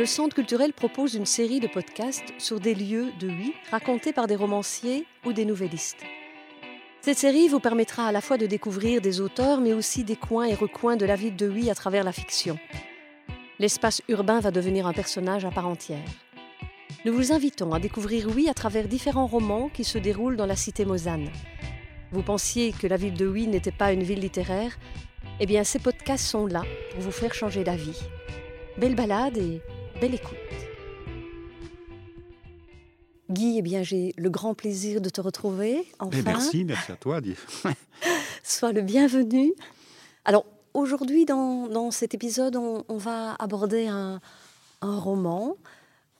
Le Centre culturel propose une série de podcasts sur des lieux de Huy racontés par des romanciers ou des nouvellistes. Cette série vous permettra à la fois de découvrir des auteurs, mais aussi des coins et recoins de la ville de Huy à travers la fiction. L'espace urbain va devenir un personnage à part entière. Nous vous invitons à découvrir Huy à travers différents romans qui se déroulent dans la cité Mosane. Vous pensiez que la ville de Huy n'était pas une ville littéraire? Eh bien, ces podcasts sont là pour vous faire changer d'avis. Belle balade et Belle écoute. Guy, eh bien, j'ai le grand plaisir de te retrouver. Enfin. merci, merci à toi. Sois le bienvenu. Alors, aujourd'hui, dans, cet épisode, on, va aborder un, roman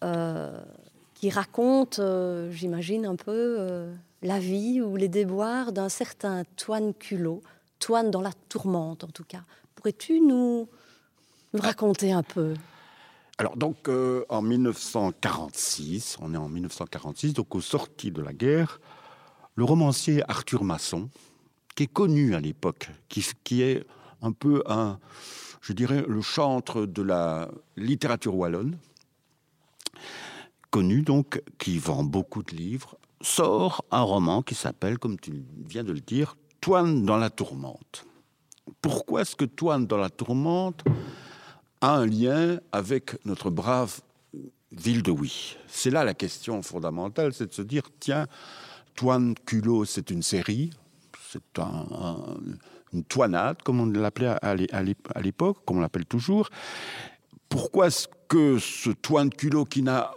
euh, qui raconte, euh, j'imagine, un peu euh, la vie ou les déboires d'un certain Toine Culot, Toine dans la tourmente en tout cas. Pourrais-tu nous, raconter un peu? Alors donc euh, en 1946, on est en 1946, donc aux sorties de la guerre, le romancier Arthur Masson, qui est connu à l'époque, qui, qui, est un peu un, je dirais, le chantre de la littérature wallonne, connu donc, qui vend beaucoup de livres, sort un roman qui s'appelle, comme tu viens de le dire, Toine dans la tourmente. Pourquoi est-ce que Toine dans la tourmente a un lien avec notre brave ville de Oui. C'est là la question fondamentale, c'est de se dire, tiens, Toine Culot, c'est une série, c'est une toinade, comme on l'appelait à l'époque, comme on l'appelle toujours. Pourquoi est-ce que ce Toine Culot, qui n'a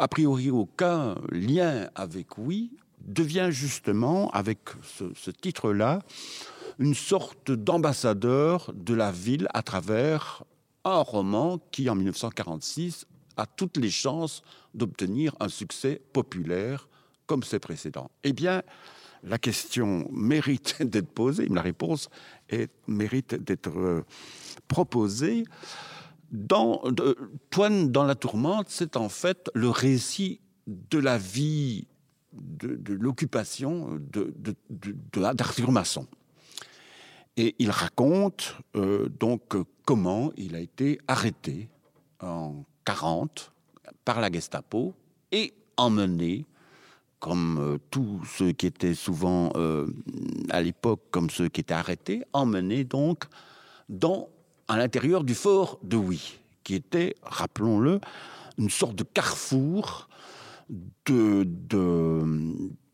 a priori aucun lien avec Oui, devient justement, avec ce titre-là, une sorte d'ambassadeur de la ville à travers un roman qui, en 1946, a toutes les chances d'obtenir un succès populaire comme ses précédents Eh bien, la question mérite d'être posée, la réponse mérite d'être euh, proposée. Dans Toine dans la tourmente, c'est en fait le récit de la vie, de, l'occupation d'Arthur de, Masson. Et il raconte euh, donc comment il a été arrêté en 40 par la Gestapo et emmené, comme euh, tous ceux qui étaient souvent euh, à l'époque, comme ceux qui étaient arrêtés, emmené donc dans à l'intérieur du fort de Huy, qui était, rappelons-le, une sorte de carrefour de, de,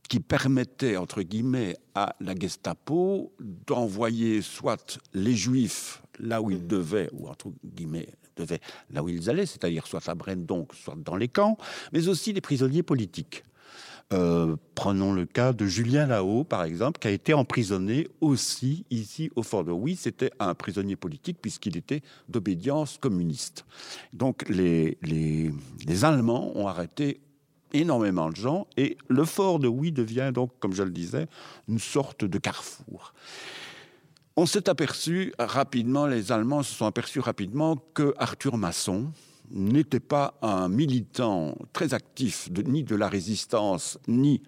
qui permettait, entre guillemets, à la Gestapo d'envoyer soit les Juifs là où ils devaient, ou entre guillemets, devaient là où ils allaient, c'est-à-dire soit à Brenne, donc, soit dans les camps, mais aussi les prisonniers politiques. Euh, prenons le cas de Julien Lahaut, par exemple, qui a été emprisonné aussi ici au Fort de Oui. C'était un prisonnier politique puisqu'il était d'obédience communiste. Donc les, les, les Allemands ont arrêté énormément de gens et le fort de Oui devient donc, comme je le disais, une sorte de carrefour. On s'est aperçu rapidement, les Allemands se sont aperçus rapidement que Arthur Masson n'était pas un militant très actif ni de la résistance, ni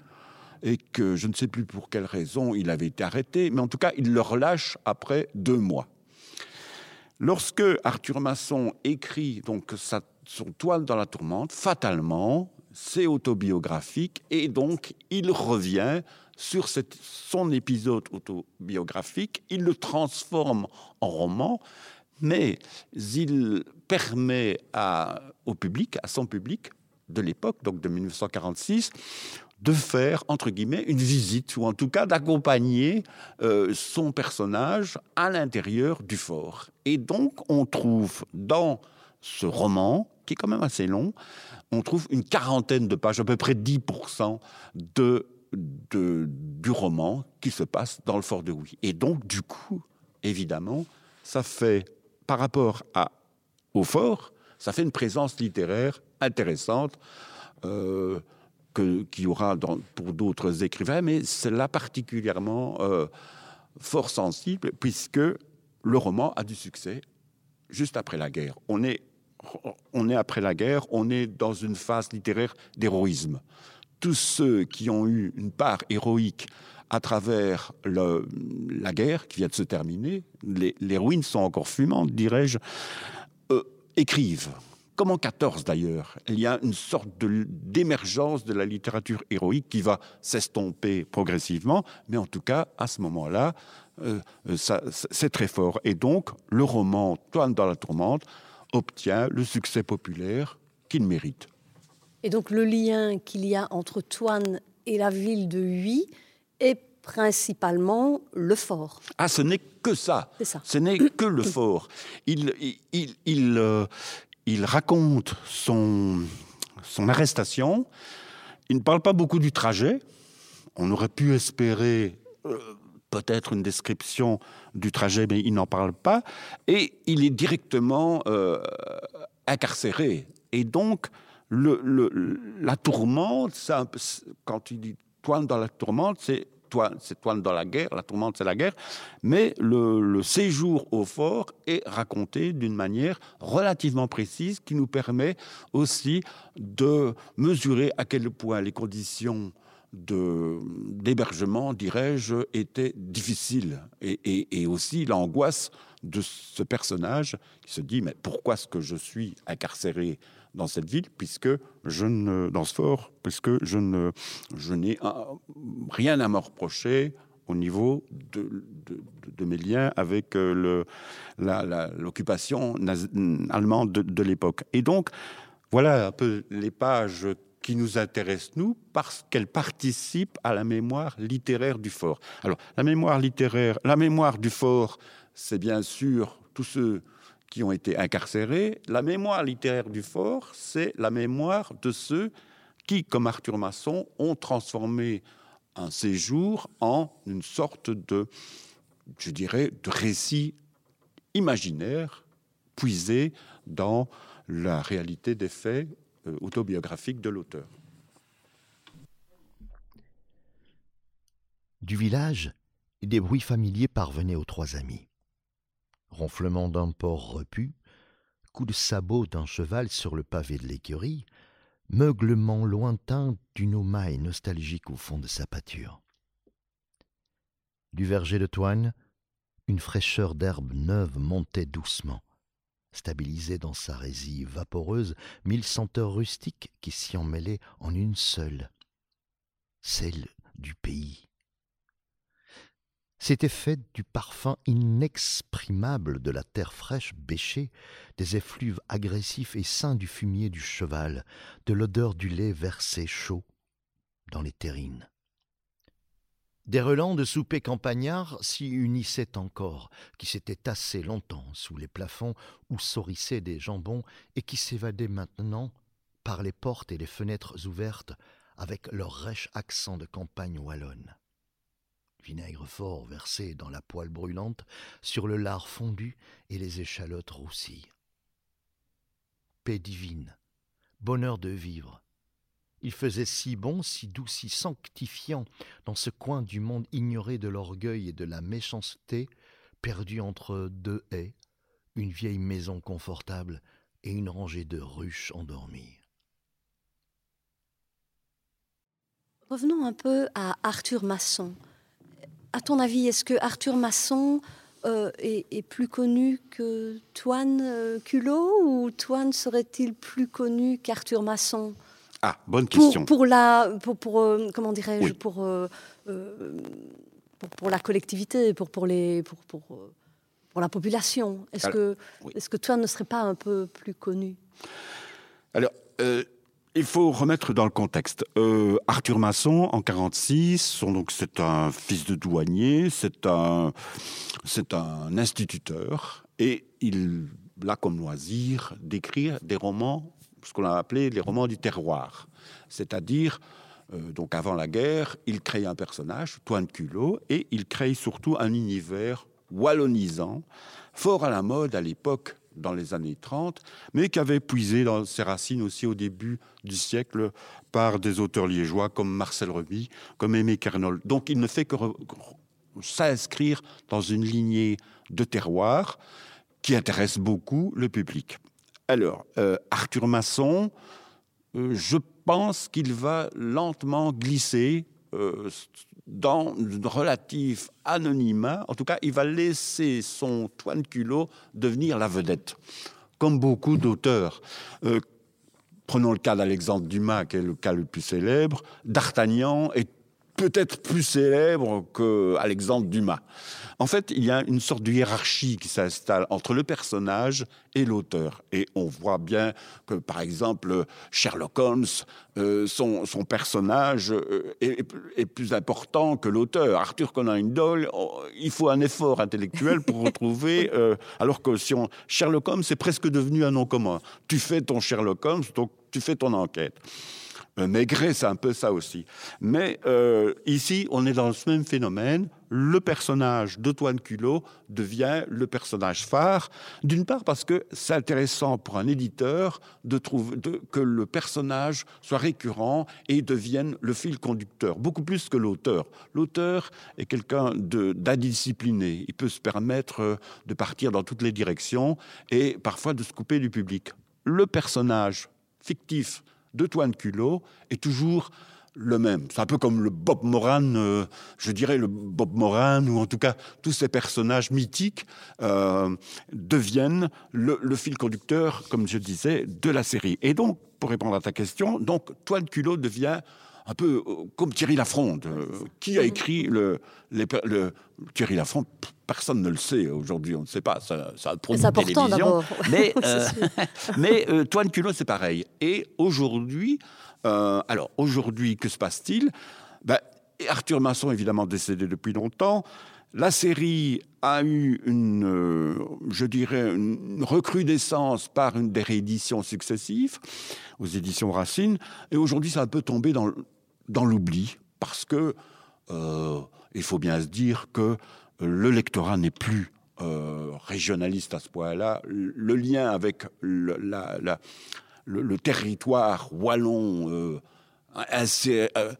et que je ne sais plus pour quelle raison il avait été arrêté, mais en tout cas il le relâche après deux mois. Lorsque Arthur Masson écrit donc sa, son toile dans la tourmente, fatalement, c'est autobiographique et donc il revient sur son épisode autobiographique, il le transforme en roman, mais il permet au public, à son public de l'époque, donc de 1946, de faire, entre guillemets, une visite, ou en tout cas d'accompagner euh, son personnage à l'intérieur du fort. Et donc, on trouve dans ce roman, qui est quand même assez long, on trouve une quarantaine de pages, à peu près 10% de, du roman qui se passe dans le fort de Oui. Et donc, du coup, évidemment, ça fait, par rapport à, au fort, ça fait une présence littéraire intéressante. Euh, qu'il y aura pour d'autres écrivains, mais c'est là particulièrement euh, fort sensible, puisque le roman a du succès juste après la guerre. On est on est après la guerre, on est dans une phase littéraire d'héroïsme. Tous ceux qui ont eu une part héroïque à travers la guerre qui vient de se terminer, les, ruines sont encore fumantes, dirais-je, euh, écrivent comme en 14 d'ailleurs, il y a une sorte d'émergence de, la littérature héroïque qui va s'estomper progressivement, mais en tout cas, à ce moment-là, euh, c'est très fort. Et donc, le roman Toine dans la tourmente obtient le succès populaire qu'il mérite. Et donc, le lien qu'il y a entre Toine et la ville de Huy est principalement le fort. Ah, ce n'est que ça. ça. Ce n'est que le fort. Il, il, il, euh, il raconte son, son arrestation. Il ne parle pas beaucoup du trajet. On aurait pu espérer euh, peut-être une description du trajet, mais il n'en parle pas. Et il est directement euh, incarcéré. Et donc, le, la tourmente, quand il dit toine dans la tourmente, c'est c'est Toine dans la guerre, la tourmente c'est la guerre, mais le, séjour au fort est raconté d'une manière relativement précise qui nous permet aussi de mesurer à quel point les conditions d'hébergement, dirais-je, étaient difficiles. Et aussi l'angoisse de ce personnage qui se dit mais pourquoi est-ce que je suis incarcéré dans cette ville, puisque je ne, dans ce fort, puisque je ne, je n'ai rien à me reprocher au niveau de, de, mes liens avec euh, le, l'occupation allemande de, l'époque. Et donc, voilà un peu les pages qui nous intéressent, nous, parce qu'elles participent à la mémoire littéraire du fort. Alors, la mémoire littéraire, la mémoire du fort, c'est bien sûr tous ceux qui ont été incarcérés. La mémoire littéraire du fort, c'est la mémoire de ceux qui, comme Arthur Masson, ont transformé un séjour en une sorte de, je dirais, de récit imaginaire puisé dans la réalité des faits euh, autobiographiques de l'auteur. Du village, des bruits familiers parvenaient aux trois amis ronflement d'un porc repu, coup de sabot d'un cheval sur le pavé de l'écurie, meuglement lointain d'une aumaille nostalgique au fond de sa pâture. Du verger de toine, une fraîcheur d'herbe neuve montait doucement, stabilisait dans sa résille vaporeuse mille senteurs rustiques qui s'y emmêlaient en une seule, celle du pays. C'était fait du parfum inexprimable de la terre fraîche bêchée, des effluves agressifs et sains du fumier du cheval, de l'odeur du lait versé chaud dans les terrines. Des relents de souper campagnards s'y unissaient encore, qui s'étaient tassés longtemps sous les plafonds où saurissaient des jambons et qui s'évadaient maintenant par les portes et les fenêtres ouvertes avec leur rêche accent de campagne wallonne vinaigre fort versé dans la poêle brûlante, sur le lard fondu et les échalotes roussies. Paix divine, bonheur de vivre. Il faisait si bon, si doux, si sanctifiant dans ce coin du monde ignoré de l'orgueil et de la méchanceté, perdu entre deux haies, une vieille maison confortable et une rangée de ruches endormies. Revenons un peu à Arthur Masson à ton avis, est-ce que Arthur Masson euh, est, plus connu que Toine euh, Culot ou Toine serait-il plus connu qu'Arthur Masson? Ah, bonne question. Pour, la, pour, euh, comment dirais-je, pour, pour, la collectivité, pour, pour, les, pour, pour, pour la population. Est-ce que, est-ce que Toine ne serait pas un peu plus connu? Alors, il faut remettre dans le contexte. Euh, Arthur Masson, en 46, donc c'est un fils de douanier, c'est un, un instituteur, et il a comme loisir d'écrire des romans, ce qu'on a appelé les romans du terroir, c'est-à-dire euh, donc avant la guerre, il crée un personnage, Toine Culot, et il crée surtout un univers wallonisant, fort à la mode à l'époque dans les années 30, mais qui avait puisé dans ses racines aussi au début du siècle par des auteurs liégeois comme Marcel Remy, comme Aimé Kernol. Donc il ne fait que s'inscrire dans une lignée de terroir qui intéresse beaucoup le public. Alors, euh, Arthur Masson, euh, je pense qu'il va lentement glisser euh, dans un relatif anonymat. En tout cas, il va laisser son Toine Culot devenir la vedette, comme beaucoup d'auteurs. Euh, prenons le cas d'Alexandre Dumas, qui est le cas le plus célèbre. D'Artagnan est peut-être plus célèbre qu'Alexandre Dumas. En fait, il y a une sorte de hiérarchie qui s'installe entre le personnage et l'auteur. Et on voit bien que, par exemple, Sherlock Holmes, euh, son, personnage euh, est, plus important que l'auteur. Arthur Conan Doyle, oh, il faut un effort intellectuel pour retrouver, euh, alors que si on, Sherlock Holmes est presque devenu un nom commun. Tu fais ton Sherlock Holmes, donc tu fais ton enquête. Maigret, c'est un peu ça aussi. Mais euh, ici, on est dans ce même phénomène. Le personnage d'Antoine Culot devient le personnage phare. D'une part parce que c'est intéressant pour un éditeur de trouver que le personnage soit récurrent et devienne le fil conducteur, beaucoup plus que l'auteur. L'auteur est quelqu'un d'indiscipliné. Il peut se permettre euh, de partir dans toutes les directions et parfois de se couper du public. Le personnage fictif de Toine Culot est toujours le même. C'est un peu comme le Bob Moran, euh, je dirais le Bob Moran, ou en tout cas tous ces personnages mythiques euh, deviennent le, fil conducteur, comme je disais, de la série. Et donc, pour répondre à ta question, donc Toine Culot devient un peu euh, comme Thierry Lafronde. qui a écrit le, le Thierry Lafronde Personne ne le sait aujourd'hui, on ne sait pas. Ça, ça a produit télévision. Mais, euh, mais euh, Toine Culot, c'est pareil. Et aujourd'hui, euh, alors aujourd'hui, que se passe-t-il? Ben, Arthur Masson, évidemment décédé depuis longtemps. La série a eu une, je dirais, une recrudescence par une des rééditions successives aux éditions Racine. Et aujourd'hui, ça a un peu tombé dans, dans l'oubli parce que il faut bien se dire que le lectorat n'est plus euh, régionaliste à ce point-là. Le lien avec le, territoire wallon euh, assez euh,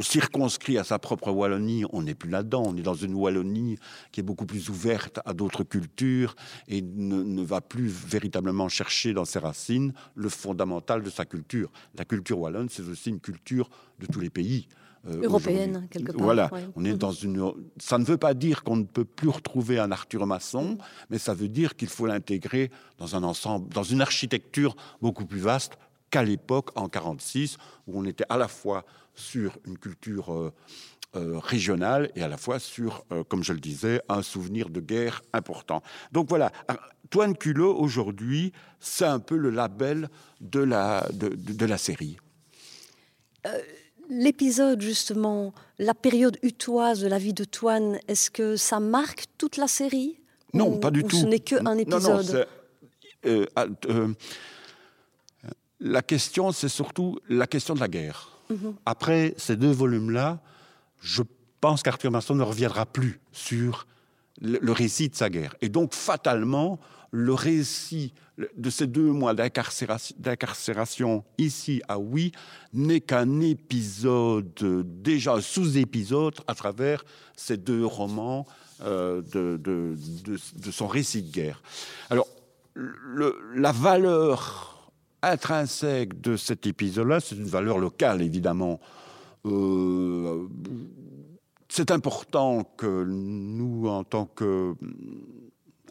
circonscrit à sa propre Wallonie, on n'est plus là-dedans. On est dans une Wallonie qui est beaucoup plus ouverte à d'autres cultures et ne, ne, va plus véritablement chercher dans ses racines le fondamental de sa culture. La culture wallonne, c'est aussi une culture de tous les pays. Euh, européenne, quelque part. Voilà, on est mhm. dans une. Ça ne veut pas dire qu'on ne peut plus retrouver un Arthur Masson, mais ça veut dire qu'il faut l'intégrer dans un ensemble, dans une architecture beaucoup plus vaste qu'à l'époque, en 46, où on était à la fois sur une culture euh, euh, régionale et à la fois sur, comme je le disais, un souvenir de guerre important. Donc voilà, Toine Culot, aujourd'hui, c'est un peu le label de la, de, de la série l'épisode, justement, la période utoise de la vie de Toine, est-ce que ça marque toute la série? Non, pas du tout. Ce n'est qu'un épisode? Euh, euh, la question, c'est surtout la question de la guerre. Mhm. Après ces deux volumes-là, je pense qu'Arthur Masson ne reviendra plus sur le récit de sa guerre. Et donc, fatalement, le récit de ces deux mois d'incarcération ici à Oui n'est qu'un épisode, déjà sous-épisode à travers ces deux romans euh, de, son récit de guerre. Alors, la valeur intrinsèque de cet épisode-là, c'est une valeur locale, évidemment. Euh, c'est important que nous, en tant que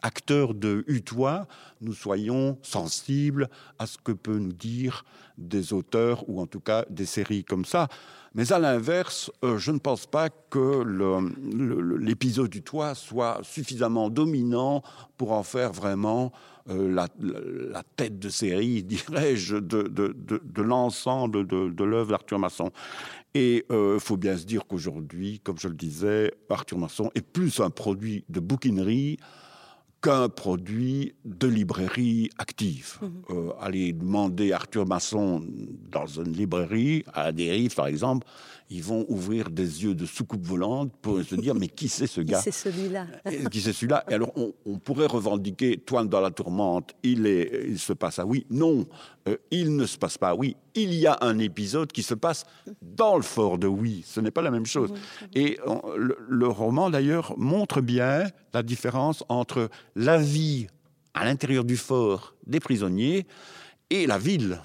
acteurs de Utois, nous soyons sensibles à ce que peut nous dire des auteurs ou en tout cas des séries comme ça. Mais à l'inverse, euh, je ne pense pas que l'épisode du toit soit suffisamment dominant pour en faire vraiment euh, la, tête de série, dirais-je, de, l'ensemble de, l'œuvre d'Arthur Masson. Et il euh, faut bien se dire qu'aujourd'hui, comme je le disais, Arthur Masson est plus un produit de bouquinerie qu'un produit de librairie active. Mhm. Euh, aller demander Arthur Masson dans une librairie, à dérive par exemple, ils vont ouvrir des yeux de soucoupe volante pour se dire mais qui c'est ce gars Qui c'est celui-là Qui c'est celui-là Et alors on, pourrait revendiquer Toine dans la tourmente, il, est, il se passe à oui. Non, euh, il ne se passe pas à oui. Il y a un épisode qui se passe dans le fort de oui. Ce n'est pas la même chose. Et le, roman d'ailleurs montre bien la différence entre la vie à l'intérieur du fort des prisonniers et la ville.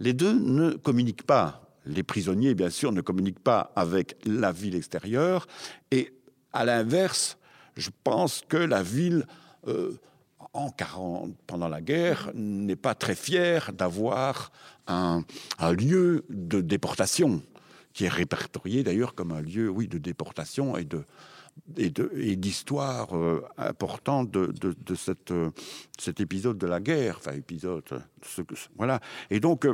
Les deux ne communiquent pas les prisonniers, bien sûr, ne communiquent pas avec la ville extérieure. Et à l'inverse, je pense que la ville, euh, en 40, pendant la guerre, n'est pas très fière d'avoir un, lieu de déportation, qui est répertorié d'ailleurs comme un lieu, oui, de déportation et de et d'histoire euh, importante de, de, cette, euh, cet épisode de la guerre, enfin épisode, ce que, voilà. Et donc,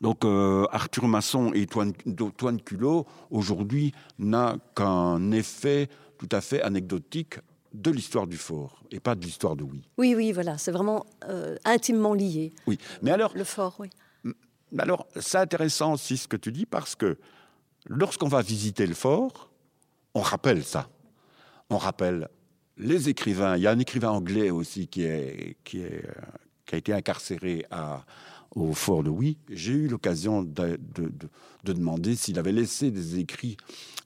donc Arthur Masson et Toine, Toine Culot, aujourd'hui, n'a qu'un effet tout à fait anecdotique de l'histoire du fort et pas de l'histoire de Oui. Oui, oui, voilà, c'est vraiment euh, intimement lié. Oui, mais alors. Le fort, oui. Alors, c'est intéressant aussi ce que tu dis parce que lorsqu'on va visiter le fort, on rappelle ça. On rappelle les écrivains. Il y a un écrivain anglais aussi qui, euh, a été incarcéré au fort de Oui. J'ai eu l'occasion de, de, de, demander s'il avait laissé des écrits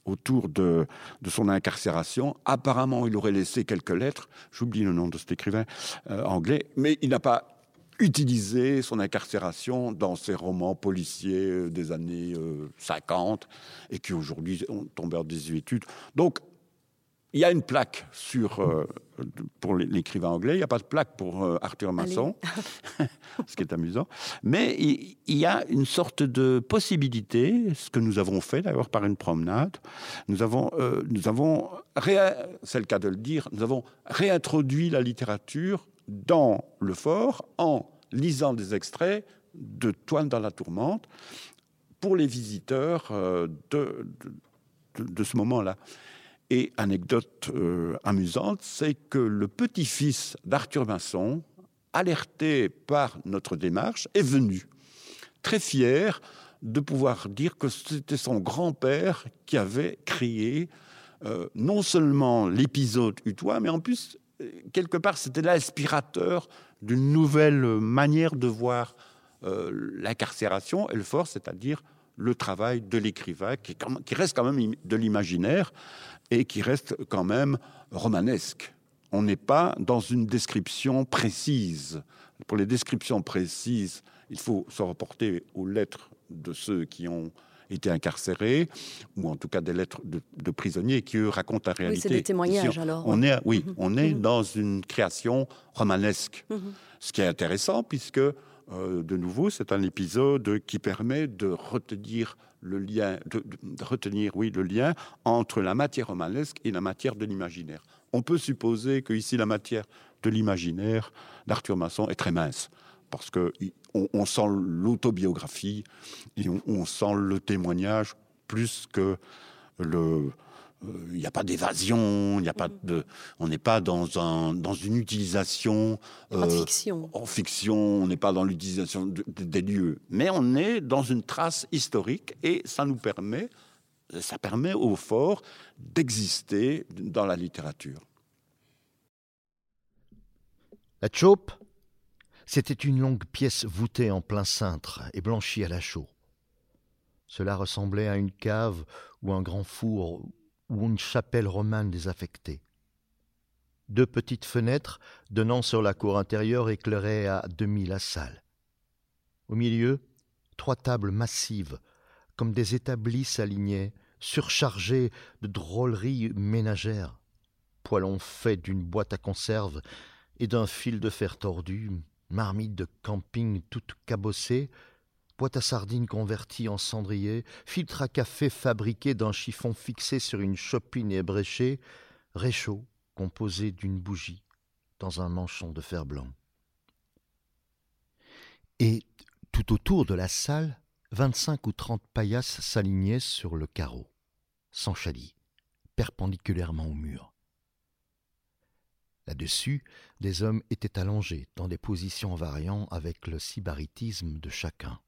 autour de, de, son incarcération. Apparemment, il aurait laissé quelques lettres. J'oublie le nom de cet écrivain euh, anglais, mais il n'a pas utilisé son incarcération dans ses romans policiers euh, des années 50 euh, et qui aujourd'hui ont tombé en désuétude. Donc, il y a une plaque sur, euh, pour l'écrivain anglais, il n'y a pas de plaque pour euh, Arthur Masson, ce qui est amusant. Mais il, y a une sorte de possibilité, ce que nous avons fait d'ailleurs par une promenade. Nous avons, euh, nous avons c'est le cas de le dire, nous avons réintroduit la littérature dans le fort en lisant des extraits de Toine dans la tourmente pour les visiteurs de, de ce moment-là. Et anecdote euh, amusante, c'est que le petit-fils d'Arthur Vincent, alerté par notre démarche, est venu, très fier de pouvoir dire que c'était son grand-père qui avait créé euh, non seulement l'épisode Utois, mais en plus, quelque part, c'était l'inspirateur d'une nouvelle manière de voir euh, l'incarcération et le fort, c'est-à-dire le travail de l'écrivain, qui, reste quand même de l'imaginaire, et qui reste quand même romanesque. On n'est pas dans une description précise. Pour les descriptions précises, il faut se reporter aux lettres de ceux qui ont été incarcérés, ou en tout cas des lettres de, prisonniers qui, eux, racontent la réalité. Oui, c'est des témoignages, alors. On est, oui, mhm. on est mhm. dans une création romanesque. Mhm. Ce qui est intéressant, puisque, euh, de nouveau, c'est un épisode qui permet de retenir le lien, de, retenir oui, le lien entre la matière romanesque et la matière de l'imaginaire. On peut supposer que ici la matière de l'imaginaire d'Arthur Masson est très mince, parce que on, sent l'autobiographie et on, sent le témoignage plus que le, il n'y a pas d'évasion, il n'y a pas de, on n'est pas dans un dans une utilisation euh, fiction. en fiction, on n'est pas dans l'utilisation des lieux, mais on est dans une trace historique et ça nous permet, ça permet au fort d'exister dans la littérature. La chope, c'était une longue pièce voûtée en plein cintre et blanchie à la chaux. Cela ressemblait à une cave ou un grand four ou une chapelle romane désaffectée. Deux petites fenêtres donnant sur la cour intérieure éclairaient à demi la salle. Au milieu, trois tables massives, comme des établis s'alignaient, surchargées de drôleries ménagères, poêlons faits d'une boîte à conserve et d'un fil de fer tordu, marmites de camping toutes cabossées, boîte à sardines convertie en cendrier, filtre à café fabriqué d'un chiffon fixé sur une chopine ébréchée, réchaud composé d'une bougie dans un manchon de fer blanc. Et tout autour de la salle, vingt-cinq ou trente paillasses s'alignaient sur le carreau, sans chalis, perpendiculairement au mur. Là-dessus, des hommes étaient allongés dans des positions variant avec le sybaritisme de chacun.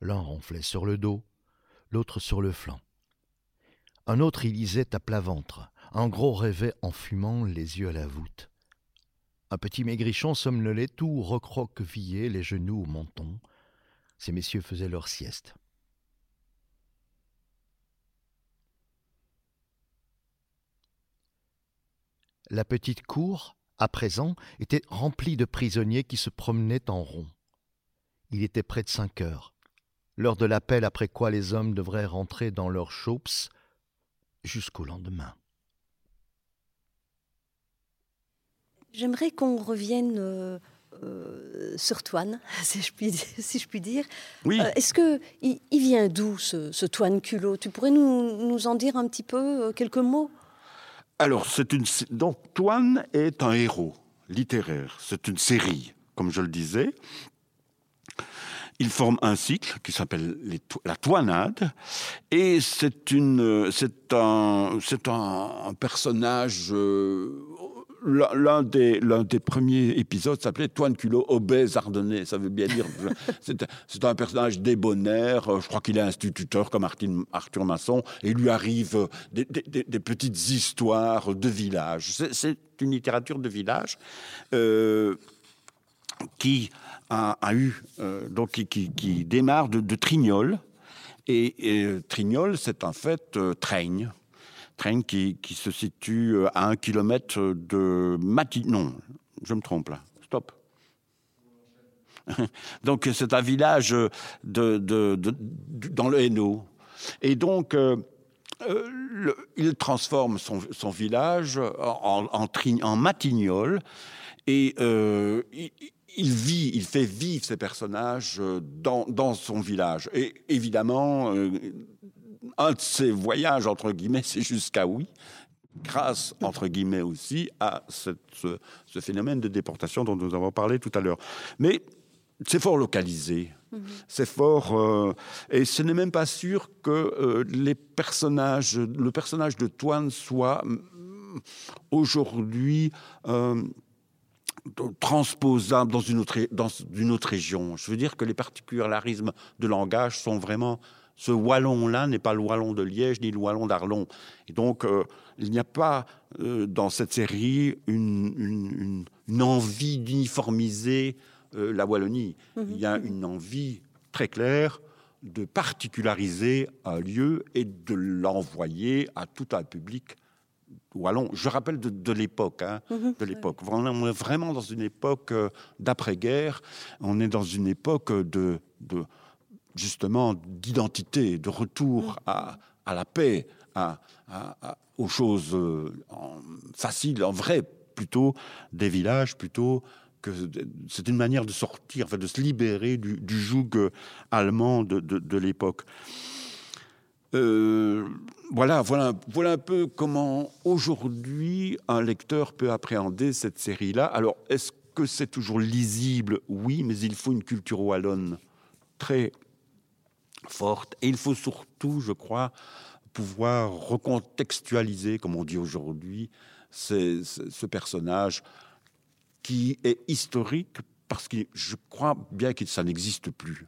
L'un ronflait sur le dos, l'autre sur le flanc. Un autre y lisait à plat ventre, un gros rêvait en fumant les yeux à la voûte. Un petit maigrichon somnolait tout recroquevillé, les genoux au menton. Ces messieurs faisaient leur sieste. La petite cour, à présent, était remplie de prisonniers qui se promenaient en rond. Il était près de cinq heures. l'heure de l'appel après quoi les hommes devraient rentrer dans leurs chaups jusqu'au lendemain. J'aimerais qu'on revienne euh, euh, sur Toine, si je puis, si je puis dire. Oui. Euh, Est-ce que il, il vient d'où ce, ce Toine culot Tu pourrais nous, nous en dire un petit peu quelques mots? Alors, c'est une. Donc, Toine est un héros littéraire. C'est une série, comme je le disais. Il forme un cycle qui s'appelle la Toinade, et c'est c'est un, un, un personnage. L'un des, premiers épisodes s'appelait Toine Culot, obèse ardennais. Ça veut bien dire. c'est, un personnage débonnaire. Je crois qu'il est instituteur comme Arthur Masson, et il lui arrive euh, des, petites histoires de village. C'est, une littérature de village. euh, qui a, eu euh, donc qui, démarre de, Trignol et, Trignol c'est en fait Traigne Qui, se situe euh, à un kilomètre de Matignon non je me trompe là. Stop. Donc c'est un village de- dans le Hainaut. Et donc euh, euh, il transforme son, village en, Matignol et euh, il, vit, il fait vivre ses personnages euh, dans, son village. Et évidemment, euh, un de ses voyages, entre guillemets, c'est jusqu'à oui, grâce, entre guillemets aussi, à cette- ce, ce phénomène de déportation dont nous avons parlé tout à l'heure. Mais c'est fort localisé. C'est fort. euh, et ce n'est même pas sûr que euh, les personnages, le personnage de Toine soit mm, aujourd'hui euh, transposable dans une, autre, dans une autre région. Je veux dire que les particularismes de langage sont vraiment. Ce wallon-là n'est pas le wallon de Liège ni le wallon d'Arlon. Et donc, euh, il n'y a pas euh, dans cette série une, une- une- une envie d'uniformiser euh, la Wallonie. Il y a une envie très claire de particulariser un lieu et de l'envoyer à tout un public wallon. Je rappelle de, de l'époque, hein, de l'époque. On est vraiment dans une époque d'après-guerre. On est dans une époque de, de justement d'identité, de retour à, à la paix, à, aux choses euh, en- faciles, en vrai, plutôt des villages, plutôt que c'est une manière de sortir, enfin, de se libérer du, du joug euh, allemand de, de- de l'époque. Euh, voilà, voilà, voilà un peu comment aujourd'hui un lecteur peut appréhender cette série-là. Alors, est-ce que c'est toujours lisible? Oui, mais il faut une culture wallonne très forte. Et il faut surtout, je crois, pouvoir recontextualiser, comme on dit aujourd'hui, ce ce personnage qui est historique parce que je crois bien que ça n'existe plus.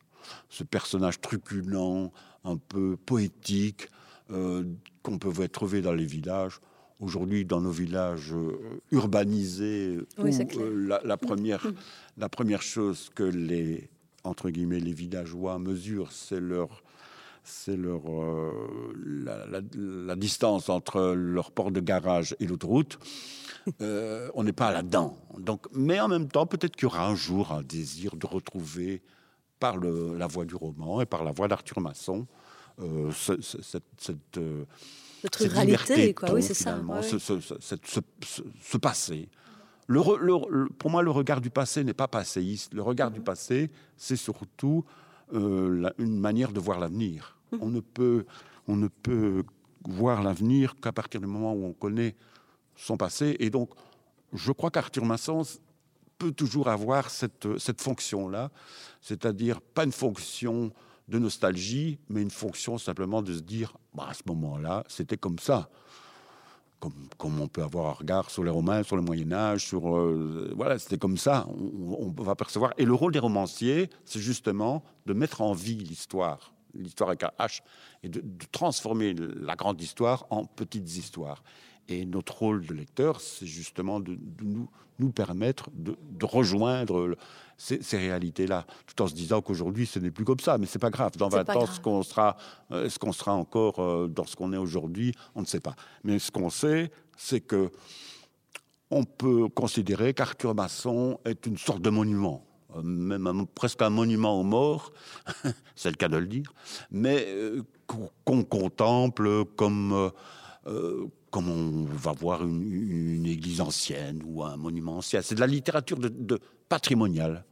Ce personnage truculent, un peu poétique, euh, qu'on peut trouver dans les villages. Aujourd'hui, dans nos villages euh, urbanisés, Oui, où, euh, la, la première, la première chose que les entre guillemets les villageois mesurent, c'est leur c'est leur euh, la, la- la distance entre leur port de garage et l'autoroute. Euh, on n'est pas là-dedans. Donc, mais en même temps, peut-être qu'il y aura un jour un désir de retrouver, par le- la voix du roman et par la voix d'Arthur Masson, euh, ce- ce- cette, cette, cette ruralité, liberté quoi. Oui, c'est ça. ouais, ce- ce passé. Le re- le- le- pour moi, le regard du passé n'est pas passéiste. Le regard Mhm. du passé, c'est surtout euh, la- une manière de voir l'avenir. Mhm. On ne peut, on ne peut voir l'avenir qu'à partir du moment où on connaît son passé. Et donc, je crois qu'Arthur Masson peut toujours avoir cette, cette fonction-là, c'est-à-dire pas une fonction de nostalgie, mais une fonction simplement de se dire, bah, à ce moment-là, c'était comme ça. Comme, on peut avoir un regard sur les Romains, sur le Moyen Âge, sur euh, voilà, c'était comme ça. On, va percevoir. Et le rôle des romanciers, c'est justement de mettre en vie l'histoire, l'histoire avec un H, et de, transformer la grande histoire en petites histoires. Et notre rôle de lecteur, c'est justement de, nous, nous permettre de, rejoindre ces, ces réalités-là, tout en se disant qu'aujourd'hui, ce n'est plus comme ça. Mais c'est pas grave. Dans C'est 20 pas ans, ce qu'on sera, euh, est-ce qu'on sera encore euh, dans ce qu'on est aujourd'hui On ne sait pas. Mais ce qu'on sait, c'est que on peut considérer qu'Arthur Masson est une sorte de monument. même presque un monument aux morts, c'est le cas de le dire, mais qu'on contemple comme comme on va voir une, église ancienne ou un monument ancien. C'est de la littérature de, patrimoniale.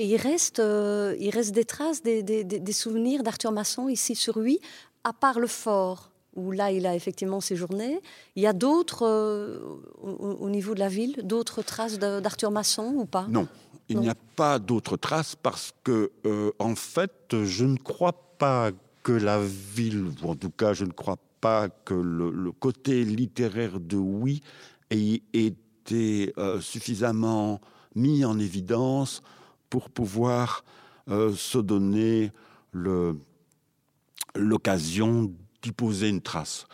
Et il reste, euh, il reste des traces, des, souvenirs d'Arthur Masson ici sur lui, à part le fort, où là il a effectivement séjourné. Il y a d'autres, euh, au, niveau de la ville, d'autres traces d'Arthur Masson ou pas? Non, il n'y a pas d'autres traces parce que, euh, en fait, je ne crois pas que la ville, ou en tout cas, je ne crois pas que le, côté littéraire de Oui ait été euh, suffisamment mis en évidence pour pouvoir euh, se donner l'occasion d'y poser une trace.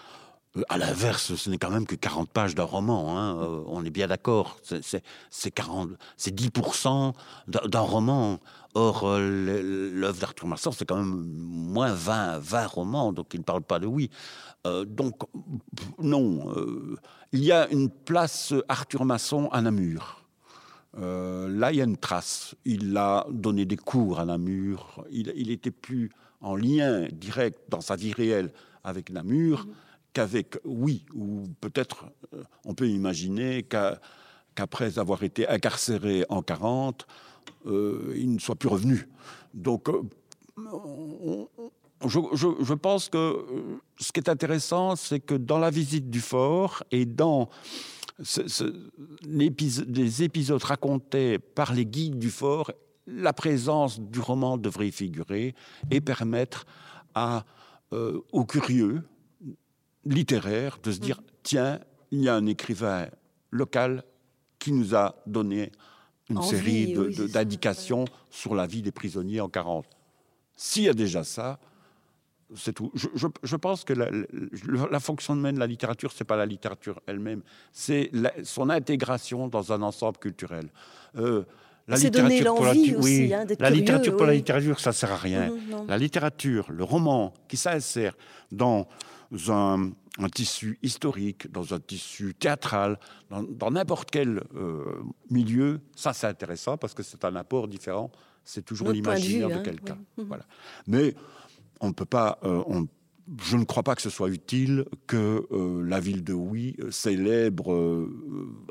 Euh, à l'inverse, ce n'est quand même que 40 pages d'un roman, hein, on est bien d'accord. C'est 10% d'un roman. Or, l'œuvre d'Arthur Masson, c'est quand même moins 20, 20 romans, donc il ne parle pas de oui. Euh, donc, non. Euh, il y a une place Arthur Masson à Namur. Euh, là, il y a une trace. Il a donné des cours à Namur. Il, il était plus en lien direct dans sa vie réelle avec Namur mhm. qu'avec oui, ou peut-être on peut imaginer qu'après avoir été incarcéré en 40, il ne soit plus revenu. Donc, je, pense que euh, ce qui est intéressant, c'est que dans la visite du fort et dans les épisodes racontés par les guides du fort, la présence du roman devrait y figurer et permettre à, euh, aux curieux littéraires de se dire, tiens, il y a un écrivain local qui nous a donné une série d'indications sur la vie des prisonniers en 40. S'il y a déjà ça, c'est tout. Je, pense que la, fonction de la littérature, c'est pas la littérature elle-même, c'est son intégration dans un ensemble culturel. Euh, la littérature pour la, aussi, hein, la littérature pour la littérature, ça sert à rien. La littérature, le roman, qui s'insère dans un, tissu historique, dans un tissu théâtral, dans n'importe quel euh, milieu, ça c'est intéressant parce que c'est un apport différent. C'est toujours l'imaginaire de, hein, quelqu'un. Mhm. Voilà. Mais on ne peut pas. Euh, je ne crois pas que ce soit utile que euh, la ville de Oui célèbre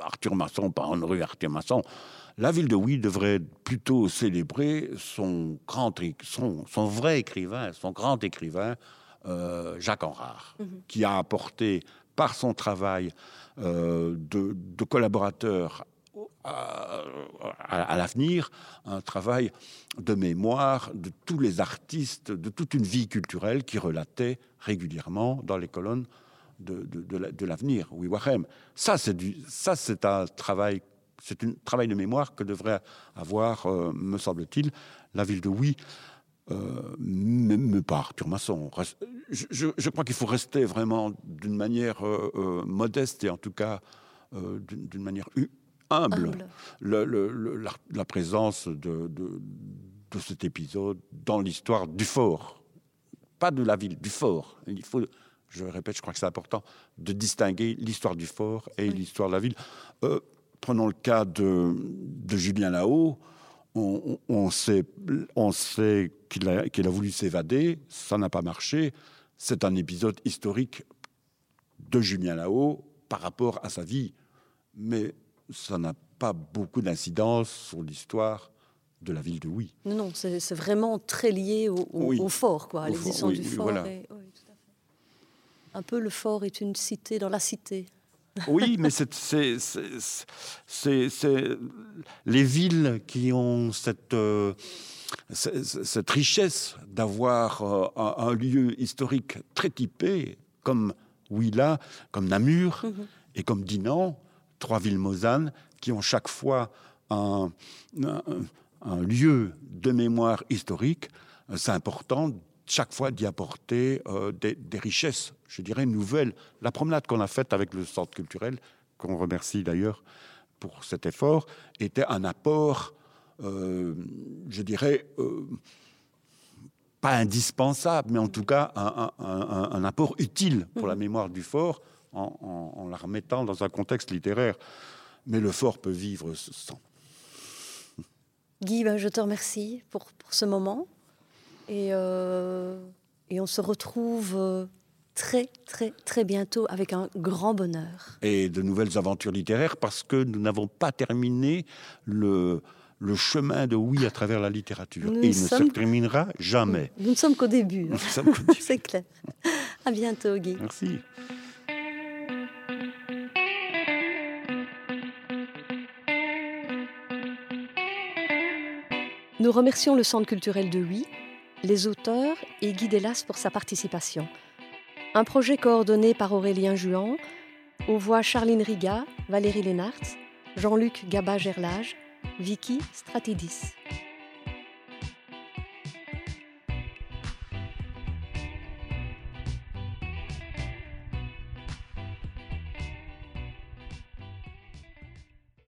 Arthur Masson par une rue Arthur Masson. La ville de Oui devrait plutôt célébrer son, grand, son, son vrai écrivain, son grand écrivain, Jacques Enrard, mhm. qui a apporté par son travail de, de collaborateur à, l'avenir un travail de mémoire de tous les artistes, de toute une vie culturelle qui relatait régulièrement dans les colonnes de, de, l'avenir, oui, Warem. Ça, c'est ça, c'est un travail, c'est un travail de mémoire que devrait avoir, euh, me semble-t-il, la ville de Oui, euh, mais, pas Arthur Masson. Je, crois qu'il faut rester vraiment d'une manière euh, modeste et en tout cas d'une manière humble, la, présence de, de, cet épisode dans l'histoire du fort. Pas de la ville, du fort. Il faut, je répète, je crois que c'est important de distinguer l'histoire du fort et l'histoire de la ville. Euh, prenons le cas de, de Julien Lahaut. On, on, sait, on sait qu'il a, qu'il a voulu s'évader, ça n'a pas marché. C'est un épisode historique de Julien Lahaut par rapport à sa vie. Mais ça n'a pas beaucoup d'incidence sur l'histoire de la ville de Oui. Non, non, c'est vraiment très lié au, fort, quoi, à l'existence du fort. Un peu le fort est une cité dans la cité. Oui, mais c'est les villes qui ont cette, euh, cette richesse d'avoir euh, un, lieu historique très typé, comme Ouila, comme Namur mhm. et comme Dinan, trois villes mosanes qui ont chaque fois un, lieu de mémoire historique. C'est important chaque fois d'y apporter euh, des, richesses, je dirais, nouvelles. La promenade qu'on a faite avec le centre culturel, qu'on remercie d'ailleurs pour cet effort, était un apport, euh, je dirais, euh, pas indispensable, mais en tout cas un, apport utile pour la mmh. mémoire du fort en, la remettant dans un contexte littéraire. Mais le fort peut vivre sans. Guy, ben, je te remercie pour, pour ce moment. Et, euh, et on se retrouve euh, très, très, très bientôt avec un grand bonheur. Et de nouvelles aventures littéraires parce que nous n'avons pas terminé le, le chemin de oui à travers la littérature. Nous Et il sommes- ne se terminera jamais. Nous ne sommes qu'au début. hein. Sommes qu'au début. C'est clair. À bientôt, Guy. Merci. Nous remercions le Centre culturel de Huy, les auteurs et Guy Delas pour sa participation. Un projet coordonné par Aurélien Juan, aux voix Charline Riga, Valérie Lénart, Jean-Luc Gaba-Gerlage, Vicky Stratidis.